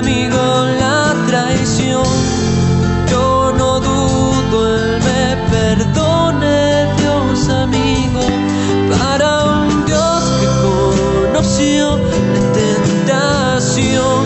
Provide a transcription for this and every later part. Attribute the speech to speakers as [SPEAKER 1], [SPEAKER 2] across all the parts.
[SPEAKER 1] amigo, la traición. Yo no dudo, Él me perdone, Dios amigo, para un Dios que conoció la tentación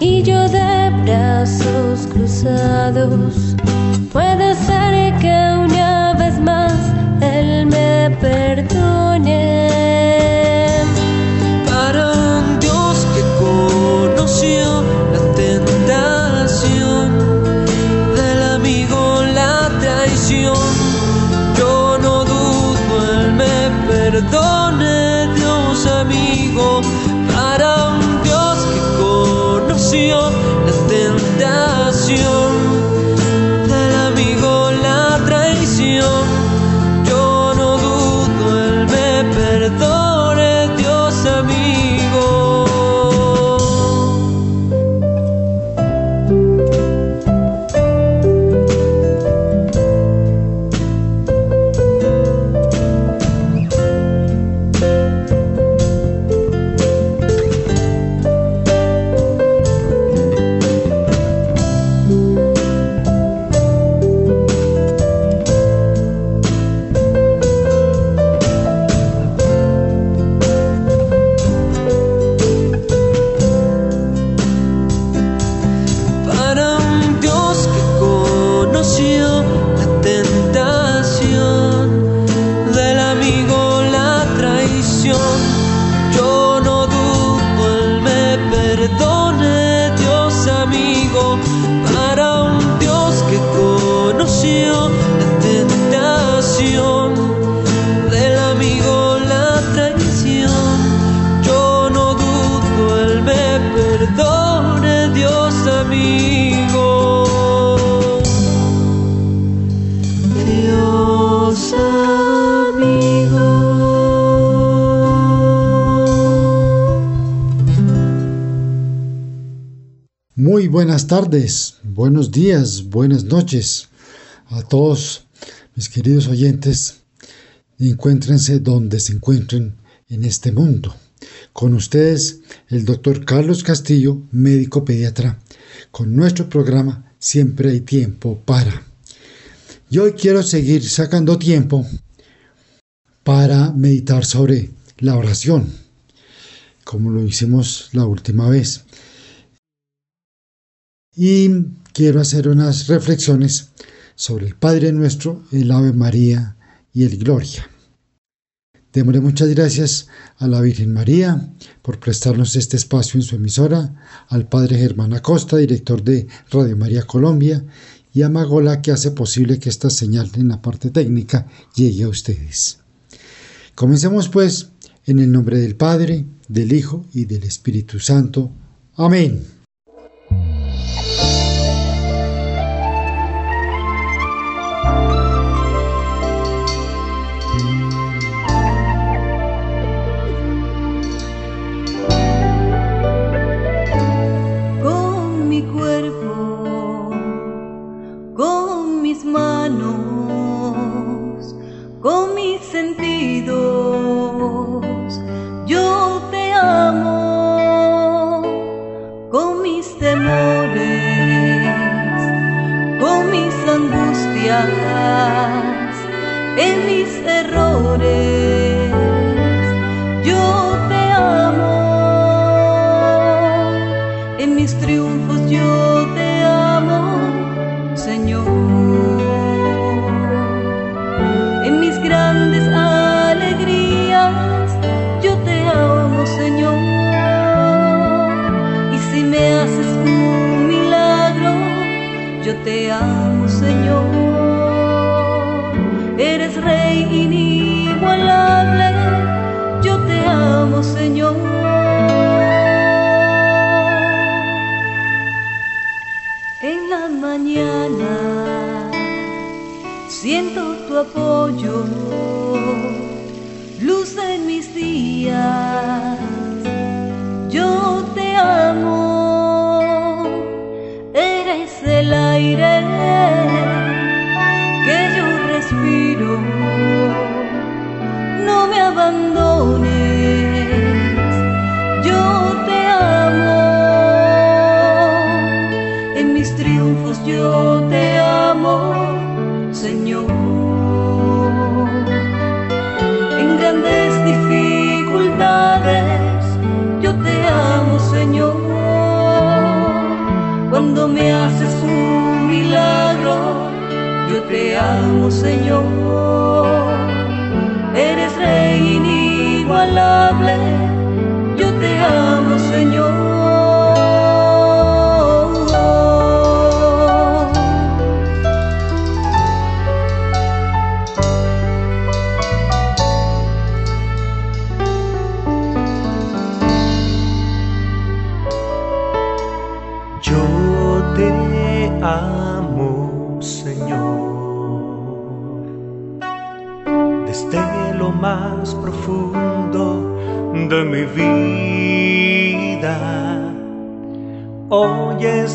[SPEAKER 2] y yo de brazos cruzados.
[SPEAKER 1] La tentación del amigo, la traición.
[SPEAKER 3] Muy buenas tardes, buenos días, buenas noches a todos mis queridos oyentes. Encuéntrense donde se encuentren en este mundo. Con ustedes, el doctor Carlos Castillo, médico pediatra, con nuestro programa Siempre hay tiempo para. Y hoy quiero seguir sacando tiempo para meditar sobre la oración, como lo hicimos la última vez y quiero hacer unas reflexiones sobre el Padre Nuestro, el Ave María y el Gloria. Démosle muchas gracias a la Virgen María por prestarnos este espacio en su emisora, al Padre Germán Acosta, director de Radio María Colombia, y a Magola que hace posible que esta señal en la parte técnica llegue a ustedes. Comencemos pues en el nombre del Padre, del Hijo y del Espíritu Santo. Amén.
[SPEAKER 4] Thank you.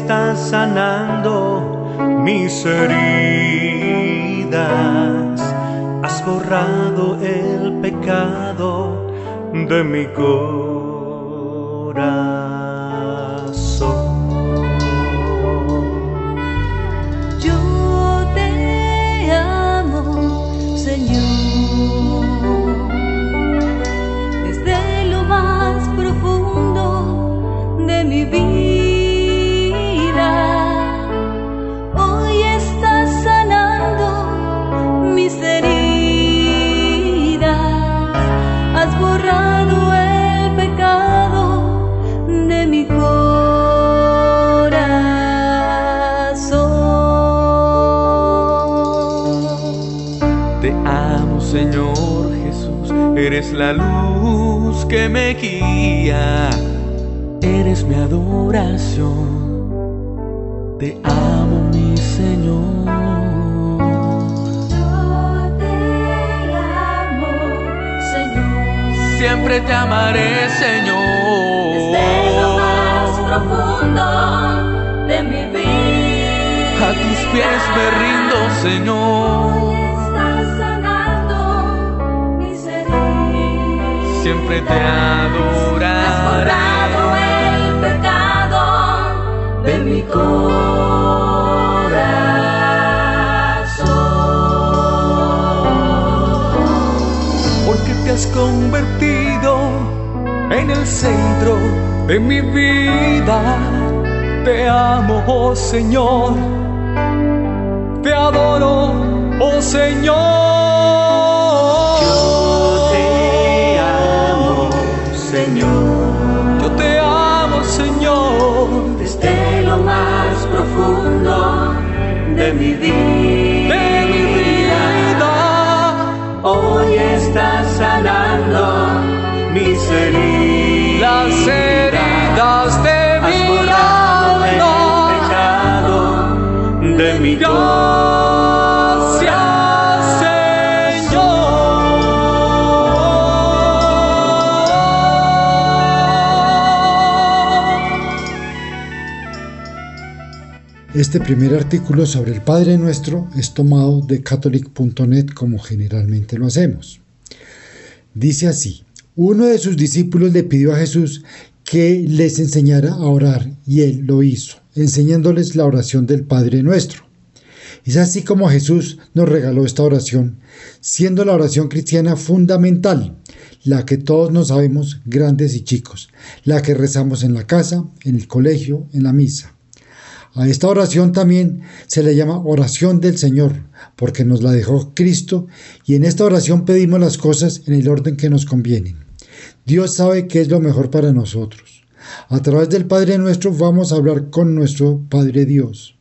[SPEAKER 4] Hoy estás sanando mis heridas, has borrado el pecado de mi corazón. La luz que me guía, eres mi adoración. Te amo, mi Señor.
[SPEAKER 5] Yo te amo, Señor.
[SPEAKER 4] Siempre te amaré, Señor.
[SPEAKER 5] Desde lo más profundo de mi vida.
[SPEAKER 4] A tus pies me rindo, Señor. Siempre te
[SPEAKER 5] Has borrado
[SPEAKER 4] adoraré.
[SPEAKER 5] el pecado de mi corazón.
[SPEAKER 4] porque te has convertido en el centro de mi vida. Te amo, oh Señor, te adoro, oh Señor.
[SPEAKER 5] Mi. Hoy estás sanando mis heridas
[SPEAKER 3] Este primer artículo sobre el Padre Nuestro es tomado de catholic.net como generalmente lo hacemos. Dice así, uno de sus discípulos le pidió a Jesús que les enseñara a orar y él lo hizo, enseñándoles la oración del Padre Nuestro. Es así como Jesús nos regaló esta oración, siendo la oración cristiana fundamental, la que todos nos sabemos, grandes y chicos, la que rezamos en la casa, en el colegio, en la misa. A esta oración también se le llama oración del Señor, porque nos la dejó Cristo y en esta oración pedimos las cosas en el orden que nos convienen. Dios sabe qué es lo mejor para nosotros. A través del Padre nuestro vamos a hablar con nuestro Padre Dios.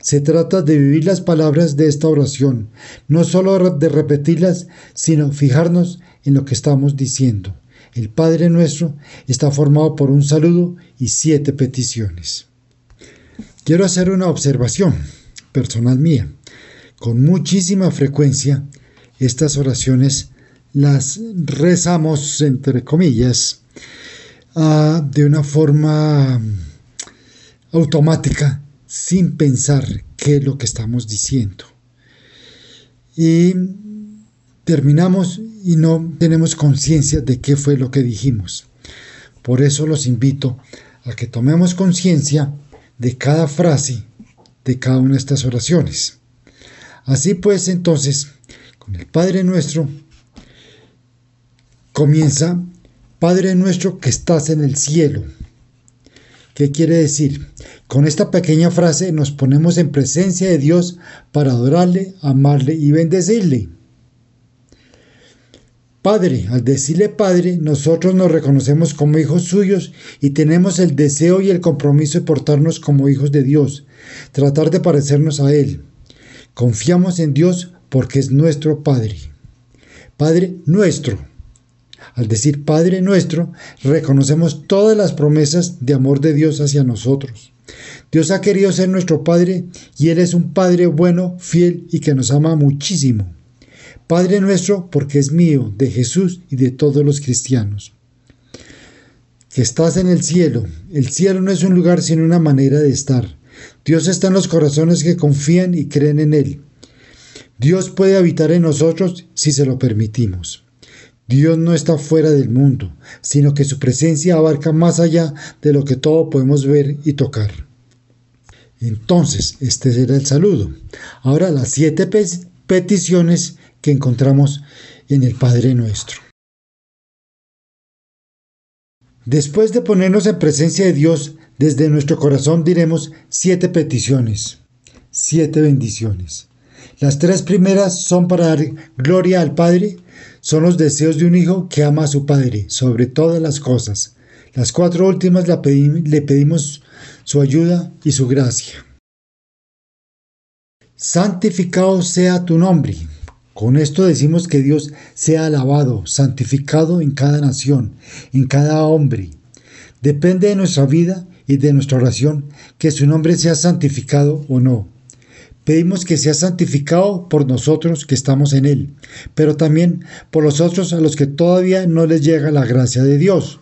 [SPEAKER 3] Se trata de vivir las palabras de esta oración, no solo de repetirlas, sino fijarnos en lo que estamos diciendo. El Padre nuestro está formado por un saludo y siete peticiones. Quiero hacer una observación personal mía. Con muchísima frecuencia, estas oraciones las rezamos, entre comillas, ah, de una forma automática, sin pensar qué es lo que estamos diciendo. Y terminamos y no tenemos conciencia de qué fue lo que dijimos. Por eso los invito a que tomemos conciencia de cada frase de cada una de estas oraciones. Así pues, entonces, con el Padre nuestro, comienza, Padre nuestro que estás en el cielo. ¿Qué quiere decir? Con esta pequeña frase nos ponemos en presencia de Dios para adorarle, amarle y bendecirle. Padre, al decirle Padre, nosotros nos reconocemos como hijos suyos y tenemos el deseo y el compromiso de portarnos como hijos de Dios, tratar de parecernos a Él. Confiamos en Dios porque es nuestro Padre. Padre nuestro. Al decir Padre nuestro, reconocemos todas las promesas de amor de Dios hacia nosotros. Dios ha querido ser nuestro Padre y Él es un Padre bueno, fiel y que nos ama muchísimo. Padre nuestro, porque es mío, de Jesús y de todos los cristianos. Que estás en el cielo. El cielo no es un lugar sino una manera de estar. Dios está en los corazones que confían y creen en Él. Dios puede habitar en nosotros si se lo permitimos. Dios no está fuera del mundo, sino que su presencia abarca más allá de lo que todo podemos ver y tocar. Entonces, este será el saludo. Ahora las siete peticiones que encontramos en el Padre nuestro. Después de ponernos en presencia de Dios, desde nuestro corazón diremos siete peticiones, siete bendiciones. Las tres primeras son para dar gloria al Padre, son los deseos de un hijo que ama a su Padre sobre todas las cosas. Las cuatro últimas le pedimos su ayuda y su gracia. Santificado sea tu nombre. Con esto decimos que Dios sea alabado, santificado en cada nación, en cada hombre. Depende de nuestra vida y de nuestra oración que su nombre sea santificado o no. Pedimos que sea santificado por nosotros que estamos en Él, pero también por los otros a los que todavía no les llega la gracia de Dios.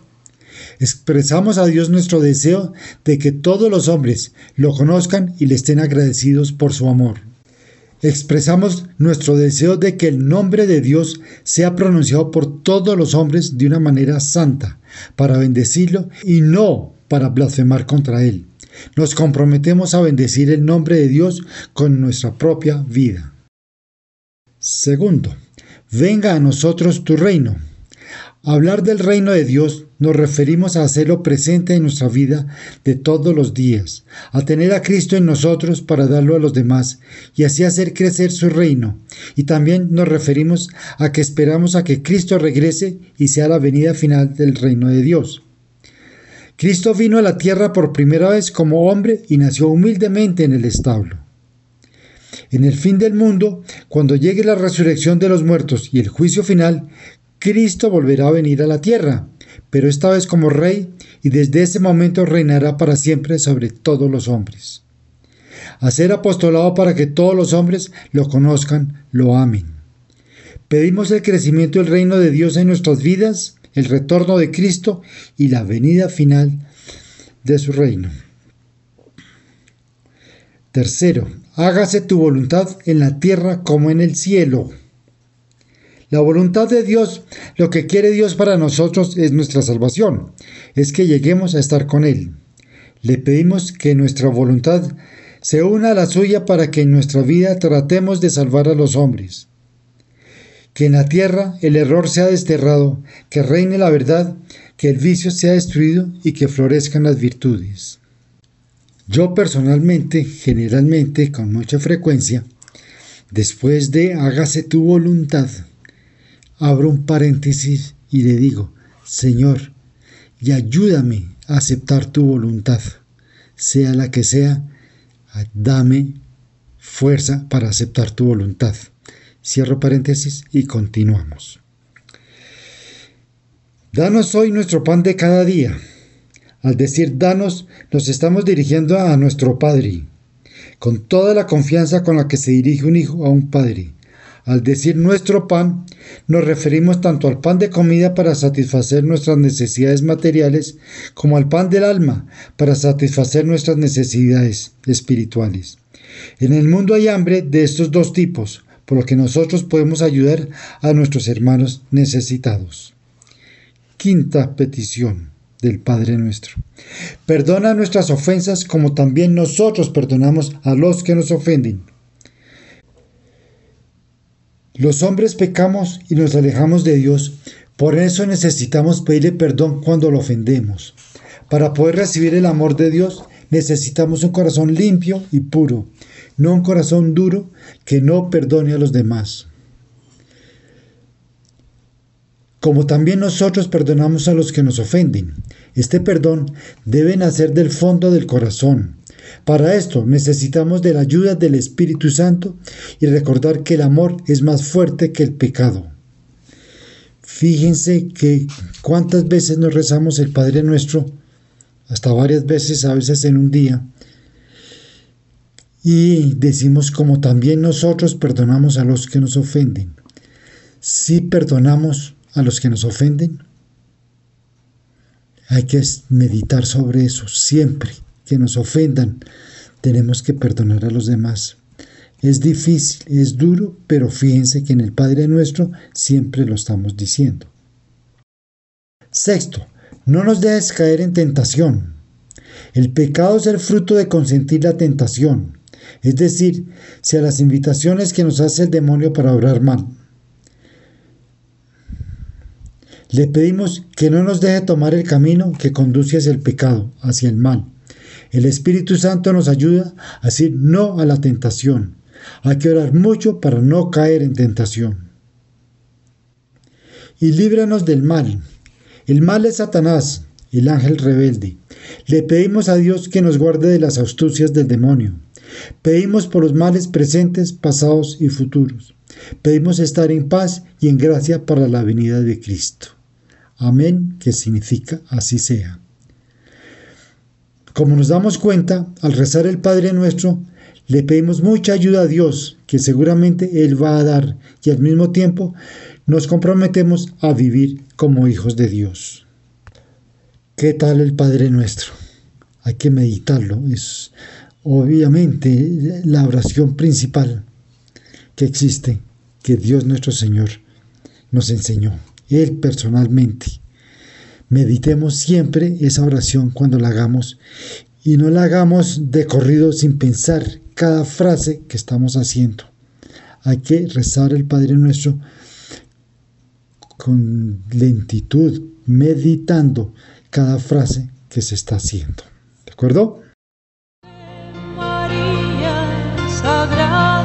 [SPEAKER 3] Expresamos a Dios nuestro deseo de que todos los hombres lo conozcan y le estén agradecidos por su amor expresamos nuestro deseo de que el nombre de Dios sea pronunciado por todos los hombres de una manera santa, para bendecirlo y no para blasfemar contra él. Nos comprometemos a bendecir el nombre de Dios con nuestra propia vida. Segundo, venga a nosotros tu reino. Hablar del reino de Dios nos referimos a hacerlo presente en nuestra vida de todos los días, a tener a Cristo en nosotros para darlo a los demás y así hacer crecer su reino. Y también nos referimos a que esperamos a que Cristo regrese y sea la venida final del reino de Dios. Cristo vino a la tierra por primera vez como hombre y nació humildemente en el establo. En el fin del mundo, cuando llegue la resurrección de los muertos y el juicio final, Cristo volverá a venir a la tierra, pero esta vez como rey, y desde ese momento reinará para siempre sobre todos los hombres. Hacer apostolado para que todos los hombres lo conozcan, lo amen. Pedimos el crecimiento del reino de Dios en nuestras vidas, el retorno de Cristo y la venida final de su reino. Tercero, hágase tu voluntad en la tierra como en el cielo. La voluntad de Dios, lo que quiere Dios para nosotros es nuestra salvación, es que lleguemos a estar con Él. Le pedimos que nuestra voluntad se una a la suya para que en nuestra vida tratemos de salvar a los hombres. Que en la tierra el error sea desterrado, que reine la verdad, que el vicio sea destruido y que florezcan las virtudes. Yo personalmente, generalmente, con mucha frecuencia, después de hágase tu voluntad, abro un paréntesis y le digo, Señor, y ayúdame a aceptar tu voluntad, sea la que sea, dame fuerza para aceptar tu voluntad. Cierro paréntesis y continuamos. Danos hoy nuestro pan de cada día. Al decir danos, nos estamos dirigiendo a nuestro Padre, con toda la confianza con la que se dirige un hijo a un padre. Al decir nuestro pan, nos referimos tanto al pan de comida para satisfacer nuestras necesidades materiales como al pan del alma para satisfacer nuestras necesidades espirituales. En el mundo hay hambre de estos dos tipos, por lo que nosotros podemos ayudar a nuestros hermanos necesitados. Quinta petición del Padre nuestro. Perdona nuestras ofensas como también nosotros perdonamos a los que nos ofenden. Los hombres pecamos y nos alejamos de Dios, por eso necesitamos pedirle perdón cuando lo ofendemos. Para poder recibir el amor de Dios necesitamos un corazón limpio y puro, no un corazón duro que no perdone a los demás. Como también nosotros perdonamos a los que nos ofenden. Este perdón debe nacer del fondo del corazón, para esto necesitamos de la ayuda del Espíritu Santo y recordar que el amor es más fuerte que el pecado. Fíjense que cuántas veces nos rezamos el Padre nuestro, hasta varias veces, a veces en un día, y decimos como también nosotros perdonamos a los que nos ofenden. Si perdonamos a los que nos ofenden, hay que meditar sobre eso siempre que nos ofendan, tenemos que perdonar a los demás. Es difícil, es duro, pero fíjense que en el Padre nuestro siempre lo estamos diciendo. Sexto, no nos dejes caer en tentación. El pecado es el fruto de consentir la tentación, es decir, si a las invitaciones que nos hace el demonio para obrar mal. Le pedimos que no nos deje tomar el camino que conduce hacia el pecado, hacia el mal. El Espíritu Santo nos ayuda a decir no a la tentación. Hay que orar mucho para no caer en tentación. Y líbranos del mal. El mal es Satanás, el ángel rebelde. Le pedimos a Dios que nos guarde de las astucias del demonio. Pedimos por los males presentes, pasados y futuros. Pedimos estar en paz y en gracia para la venida de Cristo. Amén, que significa así sea. Como nos damos cuenta, al rezar el Padre nuestro, le pedimos mucha ayuda a Dios, que seguramente Él va a dar, y al mismo tiempo nos comprometemos a vivir como hijos de Dios. ¿Qué tal el Padre nuestro? Hay que meditarlo. Es obviamente la oración principal que existe, que Dios nuestro Señor nos enseñó, Él personalmente. Meditemos siempre esa oración cuando la hagamos y no la hagamos de corrido sin pensar cada frase que estamos haciendo. Hay que rezar el Padre Nuestro con lentitud, meditando cada frase que se está haciendo. ¿De acuerdo?
[SPEAKER 6] dispuesta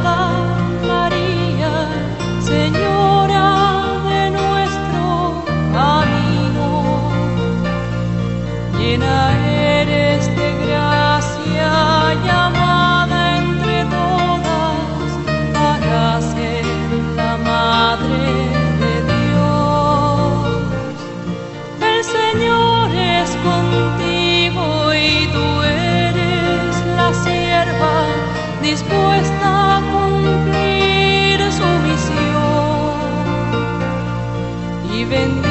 [SPEAKER 6] even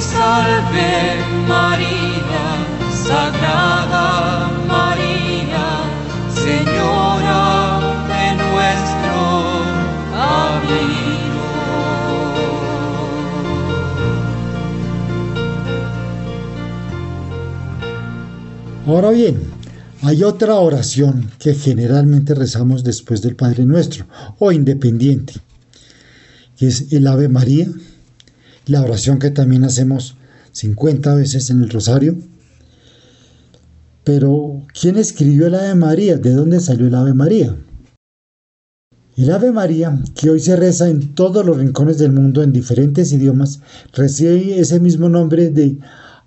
[SPEAKER 6] salve María, Sagrada María, Señora de nuestro camino.
[SPEAKER 3] Ahora bien, hay otra oración que generalmente rezamos después del Padre Nuestro o independiente, que es el Ave María, la oración que también hacemos 50 veces en el rosario. Pero, ¿quién escribió el Ave María? ¿De dónde salió el Ave María? El Ave María, que hoy se reza en todos los rincones del mundo en diferentes idiomas, recibe ese mismo nombre de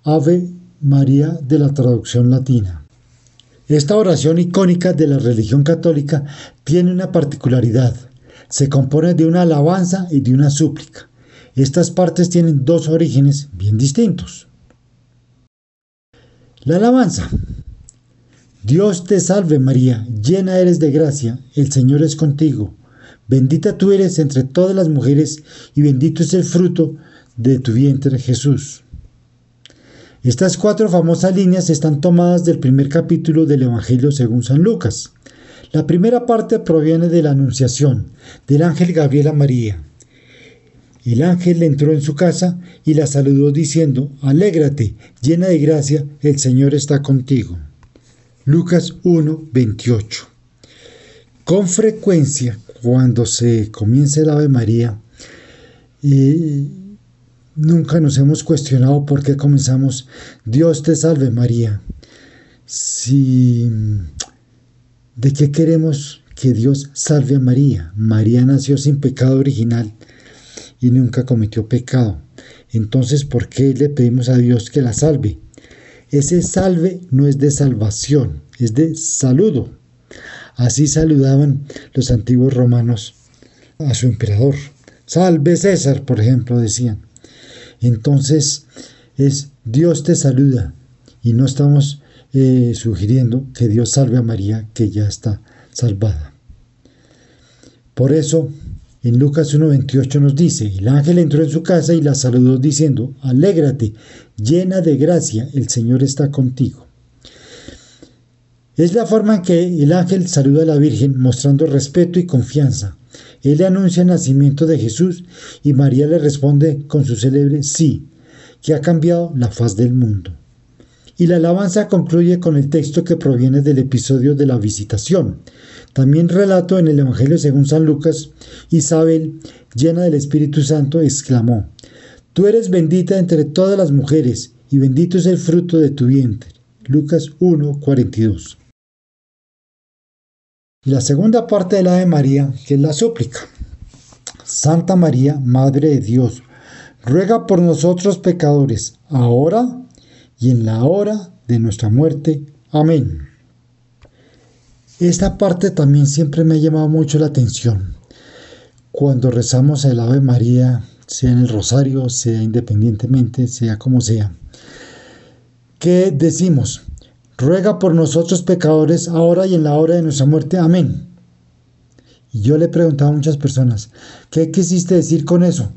[SPEAKER 3] Ave María de la traducción latina. Esta oración icónica de la religión católica tiene una particularidad. Se compone de una alabanza y de una súplica. Estas partes tienen dos orígenes bien distintos. La alabanza. Dios te salve María, llena eres de gracia, el Señor es contigo. Bendita tú eres entre todas las mujeres y bendito es el fruto de tu vientre Jesús. Estas cuatro famosas líneas están tomadas del primer capítulo del Evangelio según San Lucas. La primera parte proviene de la Anunciación del ángel Gabriel a María. El ángel entró en su casa y la saludó diciendo, Alégrate, llena de gracia, el Señor está contigo. Lucas 1, 28. Con frecuencia, cuando se comienza el Ave María, y nunca nos hemos cuestionado por qué comenzamos Dios te salve María. Si ¿De qué queremos que Dios salve a María? María nació sin pecado original y nunca cometió pecado. Entonces, ¿por qué le pedimos a Dios que la salve? Ese salve no es de salvación, es de saludo. Así saludaban los antiguos romanos a su emperador. Salve César, por ejemplo, decían. Entonces es Dios te saluda y no estamos eh, sugiriendo que Dios salve a María, que ya está salvada. Por eso, en Lucas 1.28 nos dice, el ángel entró en su casa y la saludó diciendo, alégrate, llena de gracia, el Señor está contigo. Es la forma en que el ángel saluda a la Virgen mostrando respeto y confianza. Él le anuncia el nacimiento de Jesús y María le responde con su célebre sí, que ha cambiado la faz del mundo. Y la alabanza concluye con el texto que proviene del episodio de la visitación. También relato en el Evangelio según San Lucas, Isabel, llena del Espíritu Santo, exclamó, Tú eres bendita entre todas las mujeres, y bendito es el fruto de tu vientre. Lucas 1, 42 la segunda parte de la de María, que es la súplica. Santa María, Madre de Dios, ruega por nosotros pecadores, ahora y en la hora de nuestra muerte. Amén. Esta parte también siempre me ha llamado mucho la atención. Cuando rezamos el Ave María, sea en el rosario, sea independientemente, sea como sea, ¿qué decimos? ruega por nosotros pecadores, ahora y en la hora de nuestra muerte. Amén. Y yo le he preguntado a muchas personas, ¿qué quisiste decir con eso?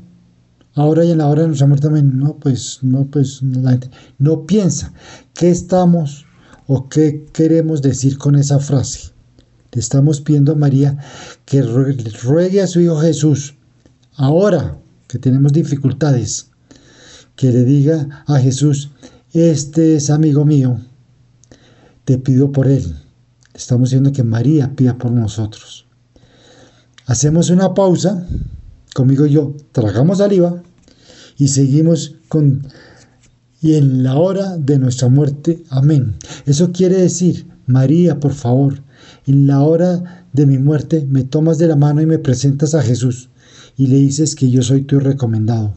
[SPEAKER 3] Ahora y en la hora de nuestra muerte. Amén. No, pues, no, pues, la gente no piensa. ¿Qué estamos o qué queremos decir con esa frase? Le estamos pidiendo a María que ruegue a su Hijo Jesús, ahora que tenemos dificultades, que le diga a Jesús, este es amigo mío, te pido por él. Estamos diciendo que María pida por nosotros. Hacemos una pausa, conmigo yo, tragamos saliva y seguimos con y en la hora de nuestra muerte. Amén. Eso quiere decir, María, por favor, en la hora de mi muerte me tomas de la mano y me presentas a Jesús y le dices que yo soy tu recomendado.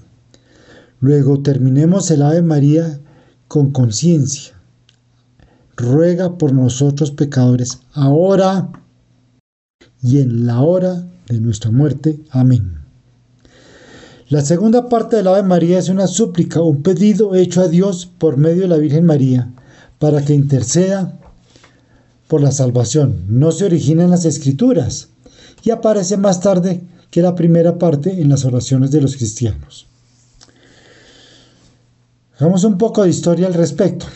[SPEAKER 3] Luego terminemos el Ave María con conciencia ruega por nosotros pecadores, ahora y en la hora de nuestra muerte. Amén. La segunda parte del Ave María es una súplica, un pedido hecho a Dios por medio de la Virgen María, para que interceda por la salvación. No se origina en las Escrituras y aparece más tarde que la primera parte en las oraciones de los cristianos. Hagamos un poco de historia al respecto.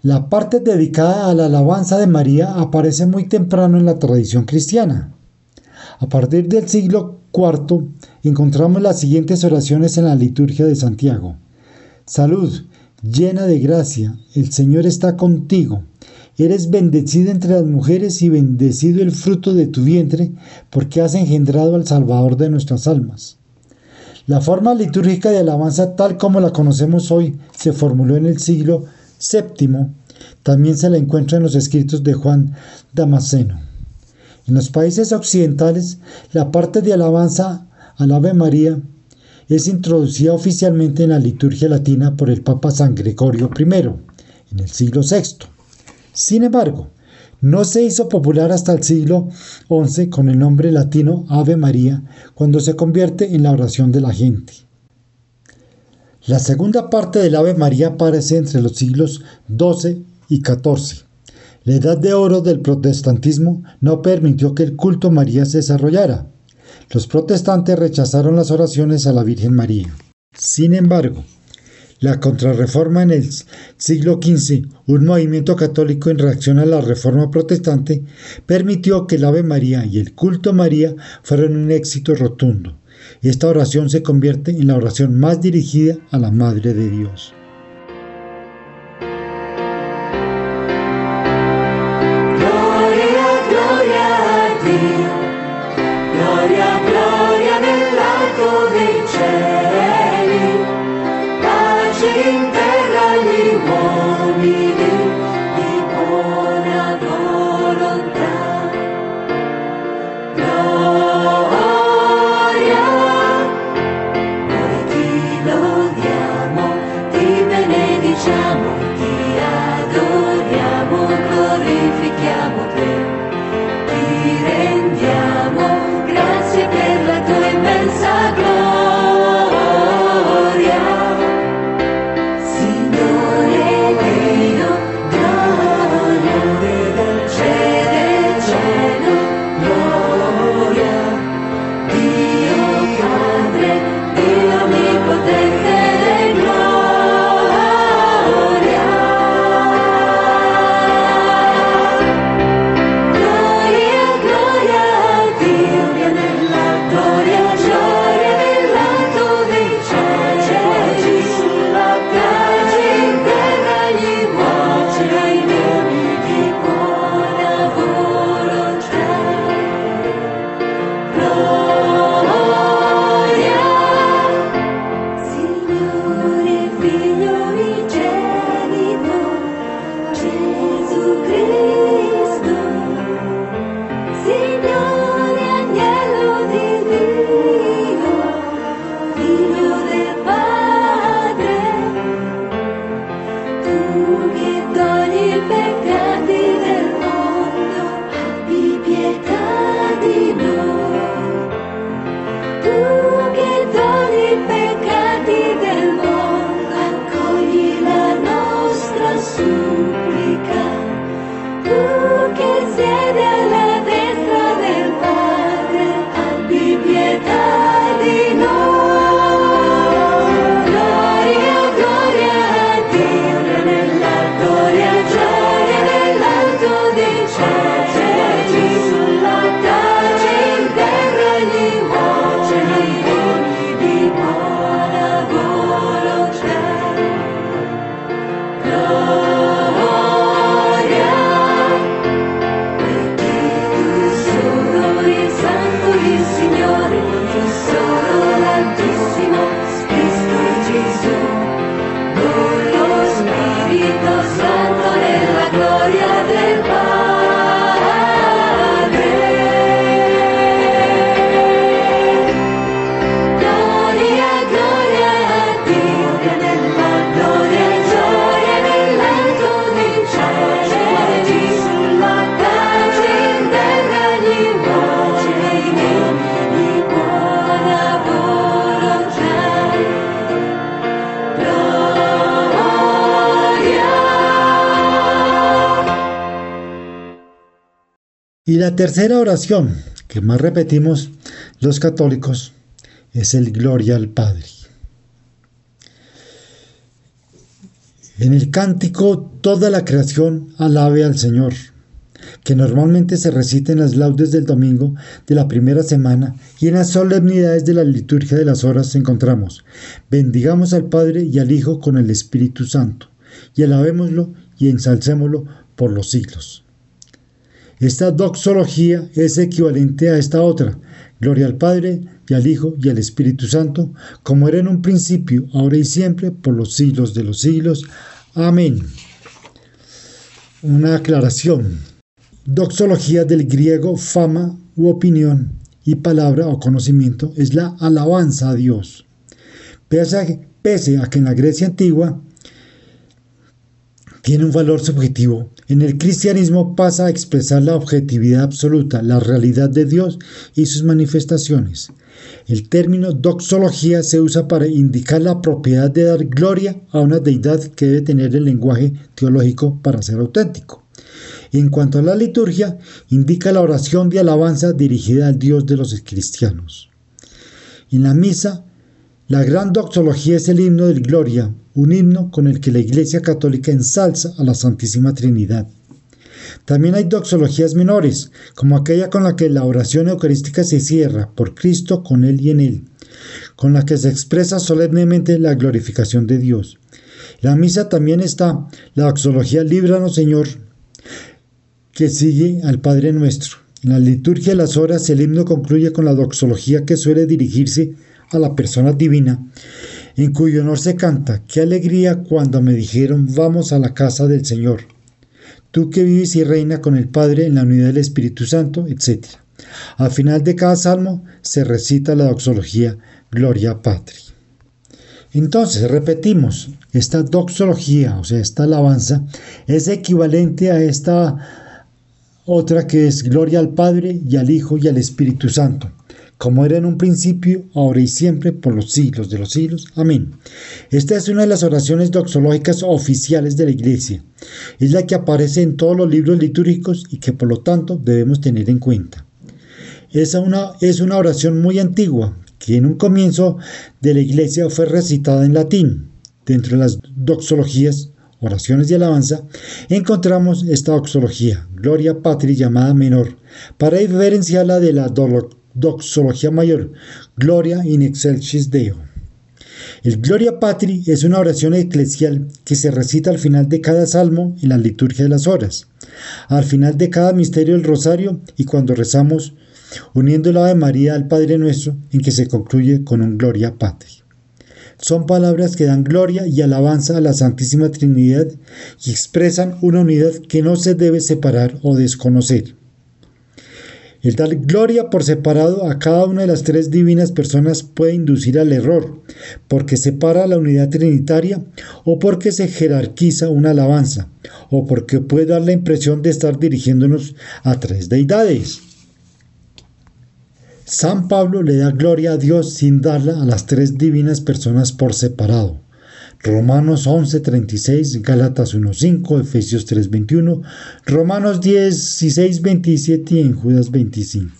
[SPEAKER 3] La parte dedicada a la alabanza de María aparece muy temprano en la tradición cristiana. A partir del siglo IV encontramos las siguientes oraciones en la liturgia de Santiago. Salud, llena de gracia, el Señor está contigo. Eres bendecida entre las mujeres y bendecido el fruto de tu vientre, porque has engendrado al Salvador de nuestras almas. La forma litúrgica de alabanza tal como la conocemos hoy se formuló en el siglo Séptimo también se la encuentra en los escritos de Juan Damasceno. En los países occidentales, la parte de alabanza al Ave María es introducida oficialmente en la liturgia latina por el Papa San Gregorio I en el siglo VI. Sin embargo, no se hizo popular hasta el siglo XI con el nombre latino Ave María, cuando se convierte en la oración de la gente. La segunda parte del Ave María aparece entre los siglos XII y XIV. La edad de oro del protestantismo no permitió que el culto María se desarrollara. Los protestantes rechazaron las oraciones a la Virgen María. Sin embargo, la contrarreforma en el siglo XV, un movimiento católico en reacción a la reforma protestante, permitió que el Ave María y el culto a María fueran un éxito rotundo.
[SPEAKER 2] Esta oración se convierte en la oración más dirigida a la Madre de Dios. Y la tercera oración que más repetimos los católicos es el Gloria al Padre. En el cántico toda la creación alabe al Señor, que normalmente se recita en las laudes del domingo de la primera semana y en las solemnidades de la liturgia de las horas encontramos, bendigamos al Padre y al Hijo con el Espíritu Santo, y alabémoslo y ensalcémoslo por los siglos. Esta doxología es equivalente a esta otra, gloria al Padre y al Hijo y al Espíritu Santo, como era en un principio, ahora y siempre, por los siglos de los siglos. Amén. Una aclaración. Doxología del griego fama u opinión y palabra o conocimiento es la alabanza a Dios. Pese a, pese a que en la Grecia antigua tiene un valor subjetivo, en el cristianismo pasa a expresar la objetividad absoluta, la realidad de Dios y sus manifestaciones. El término doxología se usa para indicar la propiedad de dar gloria a una deidad que debe tener el lenguaje teológico para ser auténtico. En cuanto a la liturgia, indica la oración de alabanza dirigida al Dios de los cristianos. En la misa, la gran doxología es el himno del Gloria, un himno con el que la Iglesia Católica ensalza a la Santísima Trinidad. También hay doxologías menores, como aquella con la que la oración eucarística se cierra, por Cristo, con Él y en Él,
[SPEAKER 3] con la que se expresa solemnemente la glorificación de Dios. La misa también está la doxología Líbranos Señor, que sigue al Padre Nuestro. En la liturgia de las horas el himno concluye con la doxología que suele dirigirse a la persona divina, en cuyo honor se canta, qué alegría cuando me dijeron vamos a la casa del Señor, tú que vives y reina con el Padre en la unidad del Espíritu Santo, etc. Al final de cada salmo se recita la doxología Gloria Patri. Entonces, repetimos, esta doxología, o sea, esta alabanza, es equivalente a esta otra que es Gloria al Padre y al Hijo y al Espíritu Santo, como era en un principio, ahora y siempre, por los siglos de los siglos. Amén. Esta es una de las oraciones doxológicas oficiales de la Iglesia. Es la que aparece en todos los libros litúrgicos y que por lo tanto debemos tener en cuenta. Es una, es una oración muy antigua, que en un comienzo de la Iglesia fue recitada en latín. Dentro de las doxologías oraciones de alabanza, encontramos esta doxología, Gloria Patri llamada menor, para diferenciarla de la doxología mayor, Gloria in excelsis Deo. El Gloria Patri es una oración eclesial que se recita al final de cada salmo en la liturgia de las horas, al final de cada misterio del rosario y cuando rezamos uniendo el Ave María al Padre Nuestro, en que se concluye con un Gloria Patri son palabras que dan gloria y alabanza a la Santísima Trinidad y expresan una unidad que no se debe separar o desconocer. El dar gloria por separado a cada una de las tres divinas personas puede inducir al error, porque separa la unidad trinitaria o porque se jerarquiza una alabanza, o porque puede dar la impresión de estar dirigiéndonos a tres deidades. San Pablo le da gloria a Dios sin darla a las tres divinas personas por separado. Romanos 11:36, Gálatas 1:5, Efesios 3:21, Romanos 16:27 y en Judas 25.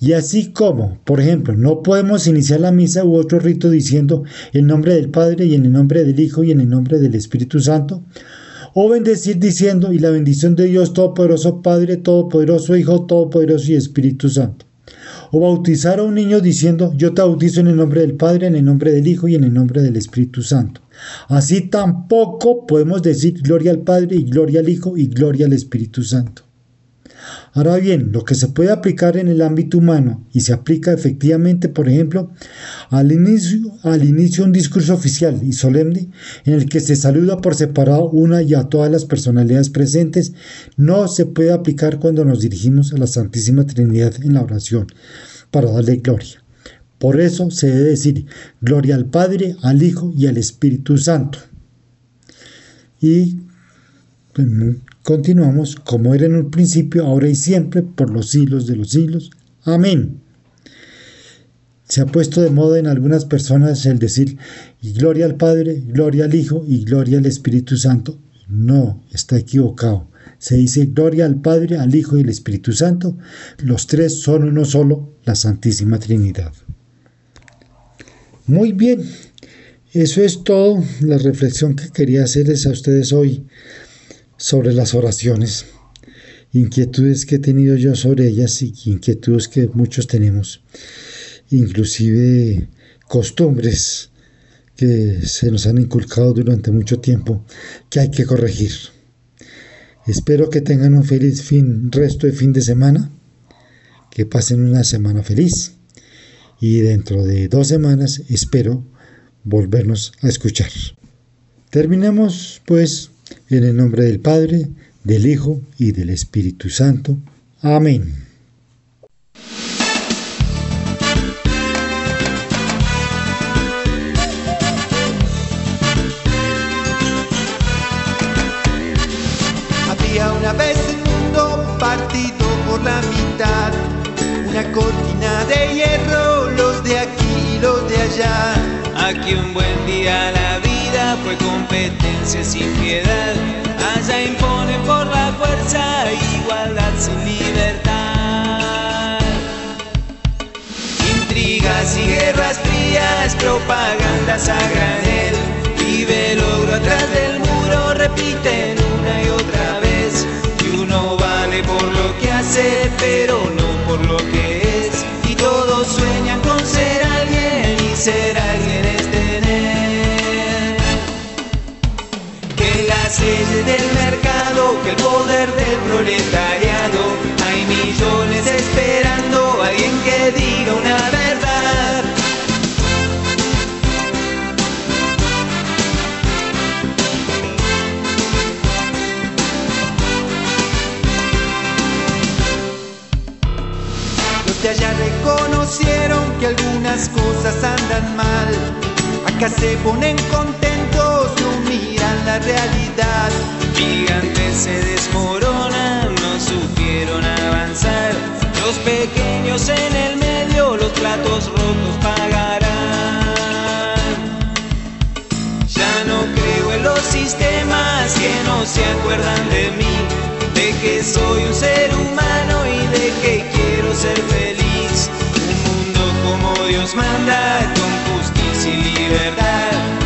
[SPEAKER 3] Y así como, por ejemplo, no podemos iniciar la misa u otro rito diciendo el nombre del Padre y en el nombre del Hijo y en el nombre del Espíritu Santo, o bendecir diciendo y la bendición de Dios Todopoderoso Padre, Todopoderoso Hijo, Todopoderoso y Espíritu Santo o bautizar a un niño diciendo, yo te bautizo en el nombre del Padre, en el nombre del Hijo y en el nombre del Espíritu Santo. Así tampoco podemos decir gloria al Padre y gloria al Hijo y gloria al Espíritu Santo. Ahora bien, lo que se puede aplicar en el ámbito humano y se aplica efectivamente, por ejemplo, al inicio, al inicio un discurso oficial y solemne en el que se saluda por separado una y a todas las personalidades presentes, no se puede aplicar cuando nos dirigimos a la Santísima Trinidad en la oración para darle gloria. Por eso se debe decir gloria al Padre, al Hijo y al Espíritu Santo. Y pues, Continuamos como era en un principio, ahora y siempre, por los siglos de los siglos. Amén. Se ha puesto de moda en algunas personas el decir gloria al Padre, gloria al Hijo y gloria al Espíritu Santo. No, está equivocado. Se dice gloria al Padre, al Hijo y al Espíritu Santo. Los tres son uno solo, la Santísima Trinidad. Muy bien, eso es todo la reflexión que quería hacerles a ustedes hoy sobre las oraciones, inquietudes que he tenido yo sobre ellas y inquietudes que muchos tenemos, inclusive costumbres que se nos han inculcado durante mucho tiempo que hay que corregir. Espero que tengan un feliz fin, resto de fin de semana, que pasen una semana feliz y dentro de dos semanas espero volvernos a escuchar. Terminemos pues en el nombre del Padre, del Hijo y del Espíritu Santo. Amén.
[SPEAKER 4] Había una vez el mundo partido por la mitad, una cortina de hierro, los de aquí y los de allá.
[SPEAKER 6] Aquí un buen día la fue competencia sin piedad. Allá impone por la fuerza igualdad sin libertad. Intrigas y guerras frías, propagandas a granel. Vive logro atrás del muro, repiten una y otra vez. Y uno vale por lo que hace, pero no por lo que es. Y todos sueñan con ser alguien
[SPEAKER 7] ser alguien leyes del mercado, que el poder del proletariado, hay millones esperando a alguien que diga una verdad.
[SPEAKER 8] Los de allá reconocieron que algunas cosas andan mal. Acá se ponen contentos, no miran la realidad.
[SPEAKER 7] Gigantes se desmoronan, no supieron avanzar. Los pequeños en el medio, los platos rotos pagarán. Ya no creo en los sistemas que no se acuerdan de mí, de que soy un ser humano y de que quiero ser feliz. Un mundo como Dios manda, con justicia y libertad,